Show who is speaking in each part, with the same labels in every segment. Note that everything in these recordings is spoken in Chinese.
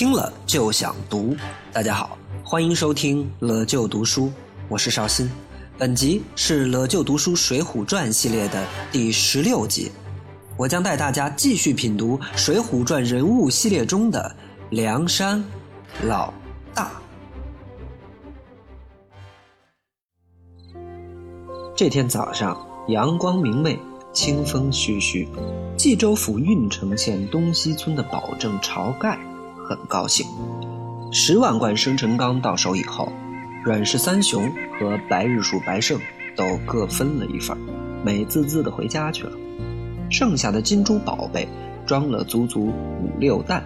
Speaker 1: 听了就想读。大家好，欢迎收听了就读书，我是绍兴。本集是了就读书《水浒传》系列的第十六集，我将带大家继续品读《水浒传》人物系列中的梁山老大。这天早上，阳光明媚，清风徐徐。冀州府郓城县东西村的保正晁盖很高兴。十万贯生辰纲到手以后，阮氏三雄和白日鼠白胜都各分了一份，美滋滋的回家去了。剩下的金珠宝贝装了足足五六担，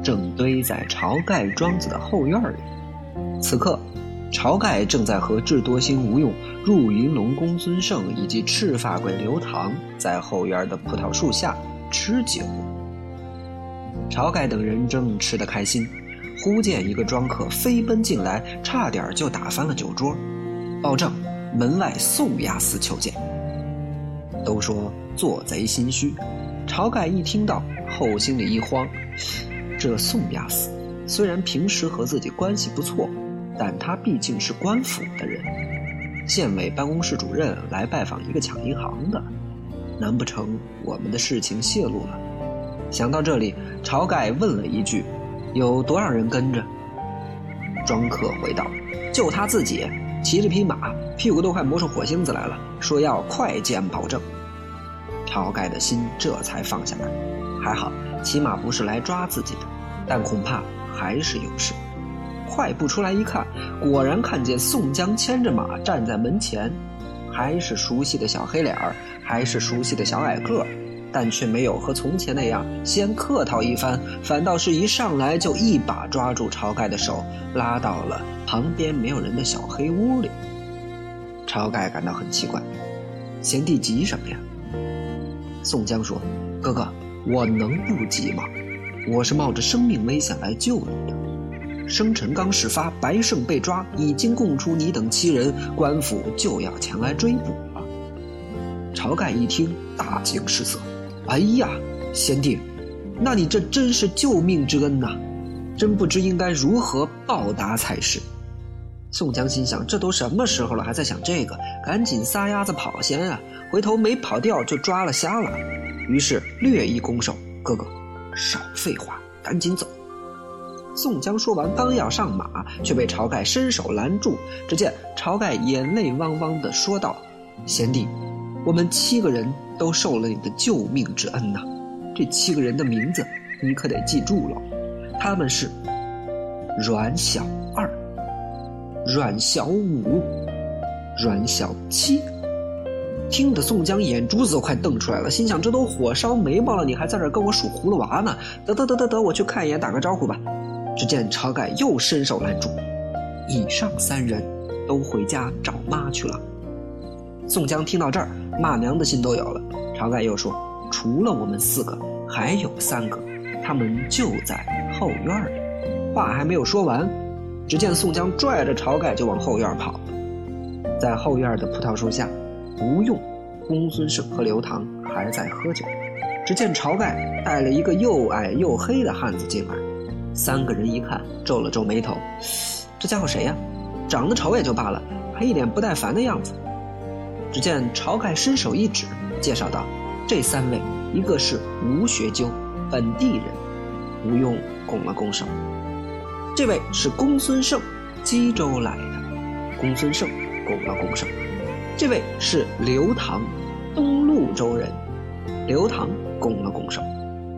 Speaker 1: 正堆在晁盖庄子的后院里。此刻。晁盖正在和智多星吴用、入云龙公孙胜以及赤发鬼刘唐在后院的葡萄树下吃酒。晁盖等人正吃得开心，忽见一个庄客飞奔进来，差点就打翻了酒桌。报正门外宋押司求见。都说做贼心虚，晁盖一听到后心里一慌，这宋押司虽然平时和自己关系不错。但他毕竟是官府的人，县委办公室主任来拜访一个抢银行的，难不成我们的事情泄露了？想到这里，晁盖问了一句：“有多少人跟着？”庄客回道：“就他自己，骑着匹马，屁股都快磨出火星子来了，说要快见保证。”晁盖的心这才放下来，还好，起码不是来抓自己的，但恐怕还是有事。快步出来一看，果然看见宋江牵着马站在门前，还是熟悉的小黑脸儿，还是熟悉的小矮个儿，但却没有和从前那样先客套一番，反倒是一上来就一把抓住晁盖的手，拉到了旁边没有人的小黑屋里。晁盖感到很奇怪，贤弟急什么呀？宋江说：“哥哥，我能不急吗？我是冒着生命危险来救你的。”生辰纲事发，白胜被抓，已经供出你等七人，官府就要前来追捕了。晁盖一听，大惊失色：“哎呀，贤弟，那你这真是救命之恩呐！真不知应该如何报答才是。”宋江心想：这都什么时候了，还在想这个？赶紧撒丫子跑先啊！回头没跑掉，就抓了瞎了。于是略一拱手：“哥哥，少废话，赶紧走。”宋江说完，刚要上马，却被晁盖伸手拦住。只见晁盖眼泪汪汪地说道：“贤弟，我们七个人都受了你的救命之恩呐！这七个人的名字你可得记住了，他们是阮小二、阮小五、阮小七。”听得宋江眼珠子都快瞪出来了，心想：这都火烧眉毛了，你还在这跟我数葫芦娃呢？得得得得得，我去看一眼，打个招呼吧。只见晁盖又伸手拦住，以上三人都回家找妈去了。宋江听到这儿，骂娘的心都有了。晁盖又说：“除了我们四个，还有三个，他们就在后院里。”话还没有说完，只见宋江拽着晁盖就往后院跑。在后院的葡萄树下，吴用、公孙胜和刘唐还在喝酒。只见晁盖带了一个又矮又黑的汉子进来。三个人一看，皱了皱眉头，这家伙谁呀？长得丑也就罢了，还一脸不耐烦的样子。只见晁盖伸手一指，介绍道：“这三位，一个是吴学究，本地人。”吴用拱了拱手。这位是公孙胜，冀州来的。公孙胜拱了拱手。这位是刘唐，东路州人。刘唐拱了拱手。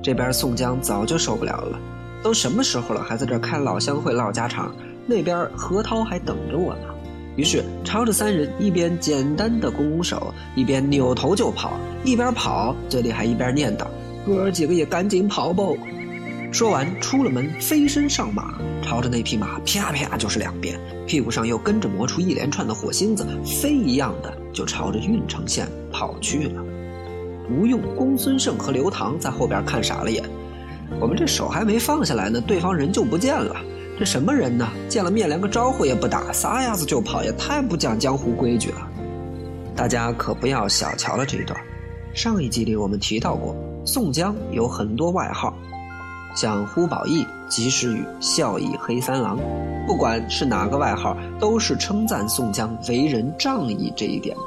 Speaker 1: 这边宋江早就受不了了。都什么时候了，还在这开老乡会唠家常？那边何涛还等着我呢。于是朝着三人一边简单的拱拱手，一边扭头就跑，一边跑嘴里还一边念叨：“哥儿几个也赶紧跑吧！”说完出了门，飞身上马，朝着那匹马啪啪就是两鞭，屁股上又跟着磨出一连串的火星子，飞一样的就朝着郓城县跑去了。吴用、公孙胜和刘唐在后边看傻了眼。我们这手还没放下来呢，对方人就不见了。这什么人呢？见了面连个招呼也不打，撒丫子就跑，也太不讲江湖规矩了。大家可不要小瞧了这一段。上一集里我们提到过，宋江有很多外号，像呼保义及时雨、孝义黑三郎，不管是哪个外号，都是称赞宋江为人仗义这一点的。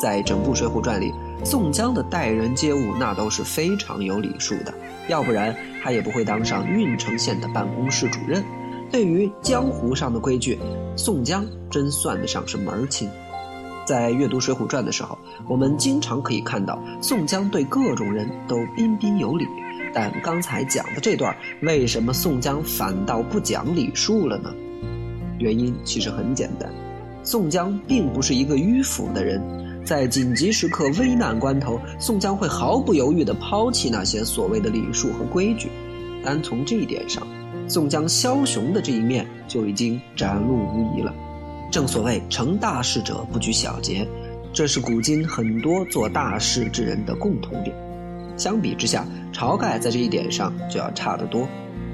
Speaker 1: 在整部《水浒传》里，宋江的待人接物那都是非常有礼数的，要不然他也不会当上郓城县的办公室主任。对于江湖上的规矩，宋江真算得上是门儿清。在阅读《水浒传》的时候，我们经常可以看到宋江对各种人都彬彬有礼。但刚才讲的这段，为什么宋江反倒不讲礼数了呢？原因其实很简单，宋江并不是一个迂腐的人，在紧急时刻、危难关头，宋江会毫不犹豫地抛弃那些所谓的礼数和规矩。单从这一点上，宋江枭雄的这一面就已经展露无遗了。正所谓成大事者不拘小节，这是古今很多做大事之人的共同点。相比之下，晁盖在这一点上就要差得多。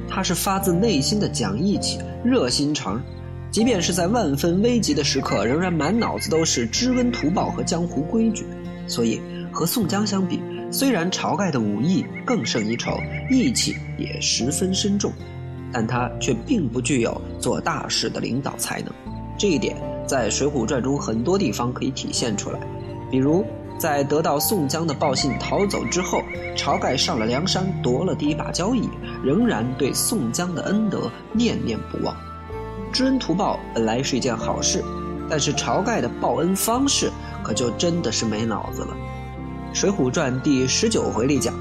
Speaker 1: 他是发自内心的讲义气、热心肠，即便是在万分危急的时刻，仍然满脑子都是知恩图报和江湖规矩。所以和宋江相比，虽然晁盖的武艺更胜一筹，义气也十分深重，但他却并不具有做大事的领导才能。这一点在《水浒传》中很多地方可以体现出来，比如。在得到宋江的报信逃走之后，晁盖上了梁山夺了第一把交椅，仍然对宋江的恩德念念不忘。知恩图报本来是一件好事，但是晁盖的报恩方式可就真的是没脑子了。《水浒传》第十九回里讲，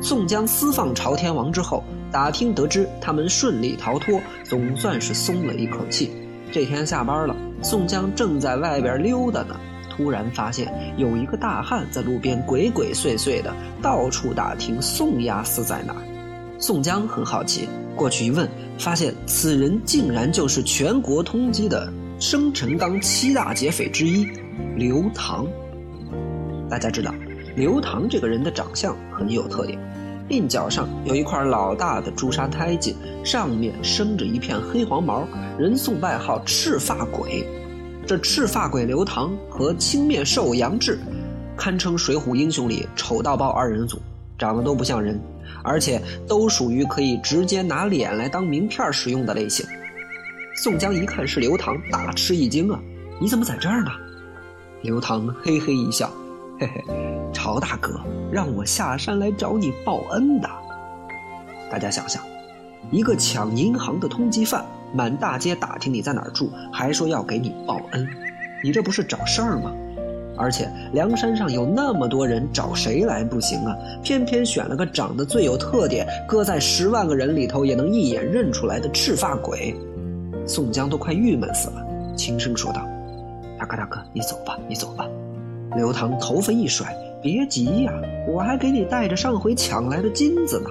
Speaker 1: 宋江私放朝天王之后，打听得知他们顺利逃脱，总算是松了一口气。这天下班了，宋江正在外边溜达呢。突然发现有一个大汉在路边鬼鬼祟祟的到处打听宋押司在哪。宋江很好奇，过去一问，发现此人竟然就是全国通缉的生辰纲七大劫匪之一刘唐。大家知道，刘唐这个人的长相很有特点，鬓角上有一块老大的朱砂胎记，上面生着一片黑黄毛，人送外号赤发鬼。这赤发鬼刘唐和青面兽杨志，堪称水浒英雄里丑到爆二人组，长得都不像人，而且都属于可以直接拿脸来当名片使用的类型。宋江一看是刘唐，大吃一惊啊！你怎么在这儿呢？刘唐嘿嘿一笑，嘿嘿，曹大哥让我下山来找你报恩的。大家想想，一个抢银行的通缉犯。满大街打听你在哪儿住，还说要给你报恩，你这不是找事儿吗？而且梁山上有那么多人，找谁来不行啊？偏偏选了个长得最有特点、搁在十万个人里头也能一眼认出来的赤发鬼。宋江都快郁闷死了，轻声说道：“大哥，大哥，你走吧，你走吧。”刘唐头发一甩：“别急呀，我还给你带着上回抢来的金子呢。”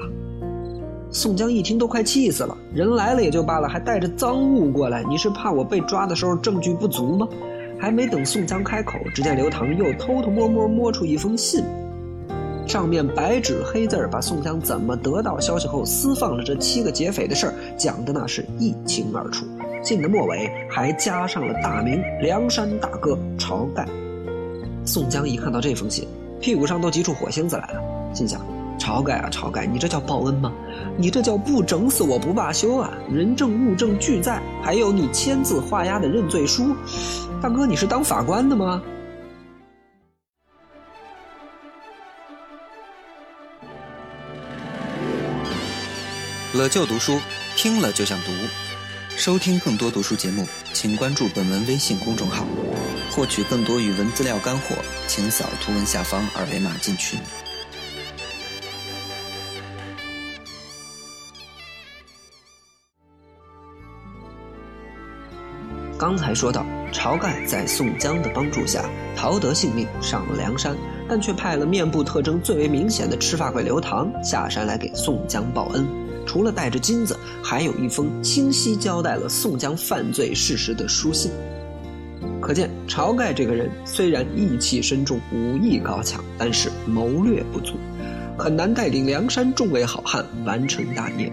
Speaker 1: 宋江一听都快气死了，人来了也就罢了，还带着赃物过来，你是怕我被抓的时候证据不足吗？还没等宋江开口，只见刘唐又偷偷摸摸摸出一封信，上面白纸黑字把宋江怎么得到消息后私放了这七个劫匪的事儿讲的那是一清二楚。信的末尾还加上了大名梁山大哥晁盖。宋江一看到这封信，屁股上都急出火星子来了，心想。晁盖啊，晁盖，你这叫报恩吗？你这叫不整死我不罢休啊！人证物证俱在，还有你签字画押的认罪书。大哥，你是当法官的吗？
Speaker 2: 乐就读书，听了就想读。收听更多读书节目，请关注本文微信公众号。获取更多语文资料干货，请扫图文下方二维码进群。
Speaker 1: 刚才说到，晁盖在宋江的帮助下逃得性命，上了梁山，但却派了面部特征最为明显的赤发鬼刘唐下山来给宋江报恩。除了带着金子，还有一封清晰交代了宋江犯罪事实的书信。可见，晁盖这个人虽然义气深重、武艺高强，但是谋略不足，很难带领梁山众位好汉完成大业。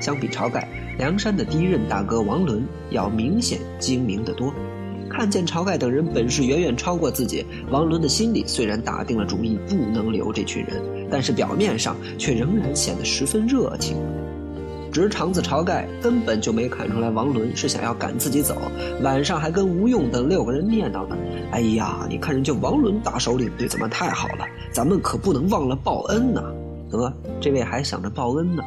Speaker 1: 相比晁盖。梁山的第一任大哥王伦要明显精明得多，看见晁盖等人本事远远超过自己，王伦的心里虽然打定了主意不能留这群人，但是表面上却仍然显得十分热情。直肠子晁盖根本就没看出来王伦是想要赶自己走，晚上还跟吴用等六个人念叨呢：“哎呀，你看人家王伦大首领对咱们太好了，咱们可不能忘了报恩呐！”得，这位还想着报恩呢。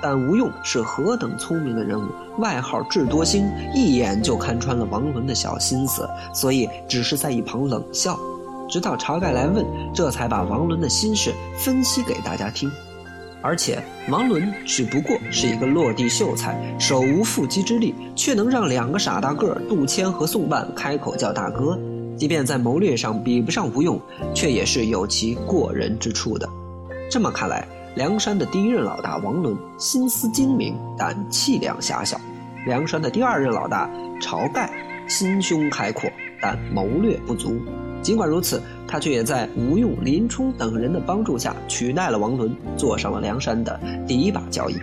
Speaker 1: 但吴用是何等聪明的人物，外号智多星，一眼就看穿了王伦的小心思，所以只是在一旁冷笑。直到晁盖来问，这才把王伦的心事分析给大家听。而且王伦只不过是一个落地秀才，手无缚鸡之力，却能让两个傻大个杜迁和宋万开口叫大哥。即便在谋略上比不上吴用，却也是有其过人之处的。这么看来。梁山的第一任老大王伦心思精明，但气量狭小；梁山的第二任老大晁盖心胸开阔，但谋略不足。尽管如此，他却也在吴用、林冲等人的帮助下取代了王伦，坐上了梁山的第一把交椅。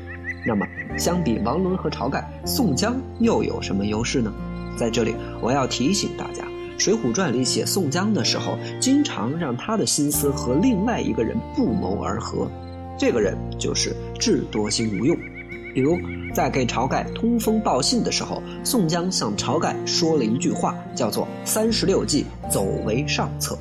Speaker 1: 那么，相比王伦和晁盖，宋江又有什么优势呢？在这里，我要提醒大家，《水浒传》里写宋江的时候，经常让他的心思和另外一个人不谋而合。这个人就是智多星吴用，比如在给晁盖通风报信的时候，宋江向晁盖说了一句话，叫做“三十六计，走为上策”。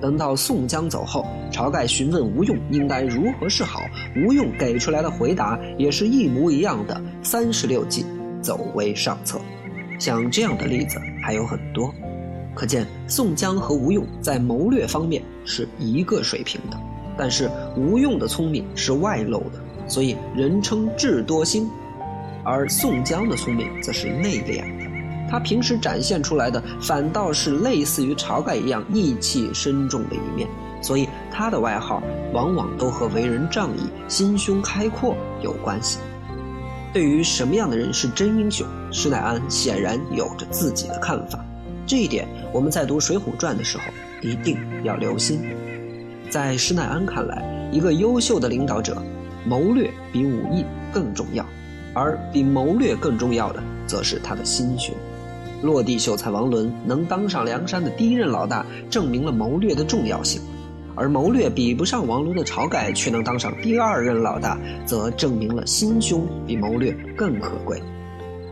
Speaker 1: 等到宋江走后，晁盖询问吴用应该如何是好，吴用给出来的回答也是一模一样的“三十六计，走为上策”。像这样的例子还有很多，可见宋江和吴用在谋略方面是一个水平的。但是吴用的聪明是外露的，所以人称智多星；而宋江的聪明则是内敛的，他平时展现出来的反倒是类似于晁盖一样义气深重的一面，所以他的外号往往都和为人仗义、心胸开阔有关系。对于什么样的人是真英雄，施耐庵显然有着自己的看法，这一点我们在读《水浒传》的时候一定要留心。在施耐庵看来，一个优秀的领导者，谋略比武艺更重要，而比谋略更重要的，则是他的心胸。落地秀才王伦能当上梁山的第一任老大，证明了谋略的重要性；而谋略比不上王伦的晁盖，却能当上第二任老大，则证明了心胸比谋略更可贵。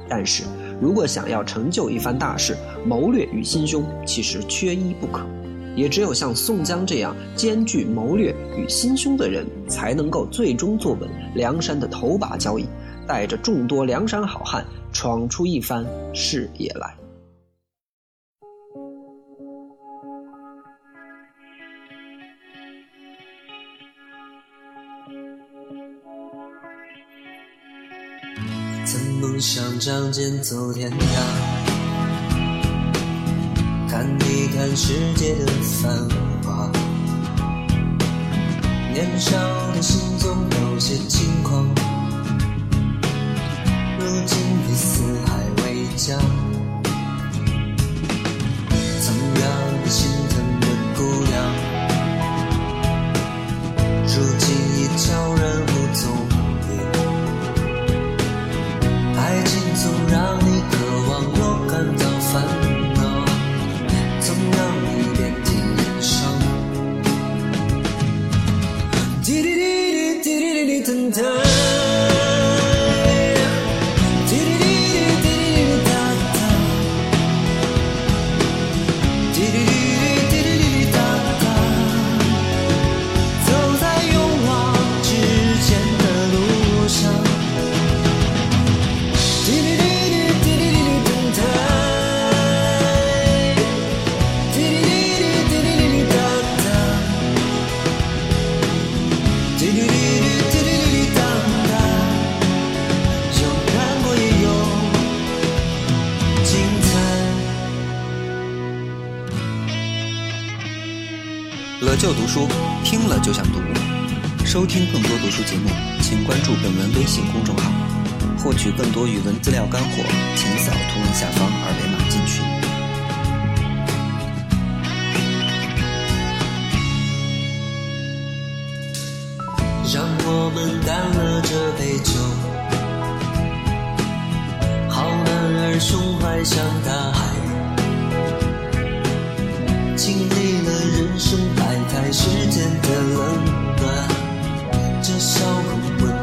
Speaker 1: 但是如果想要成就一番大事，谋略与心胸其实缺一不可。也只有像宋江这样兼具谋略与心胸的人，才能够最终坐稳梁山的头把交椅，带着众多梁山好汉闯出一番事业来。
Speaker 2: 曾梦想仗剑走天涯。看一看世界的繁华，年少的心总有些轻狂，如今已四海为家。了
Speaker 1: 就读书听了就想读，收听更多读书节目，请关注本文微信公众号。获取更多语文资料干货，请扫图文下方二维码进群。
Speaker 2: 让我们干了这杯酒，好男儿胸怀像大海。
Speaker 1: 经历了人生百态世间的冷暖，这烧红温。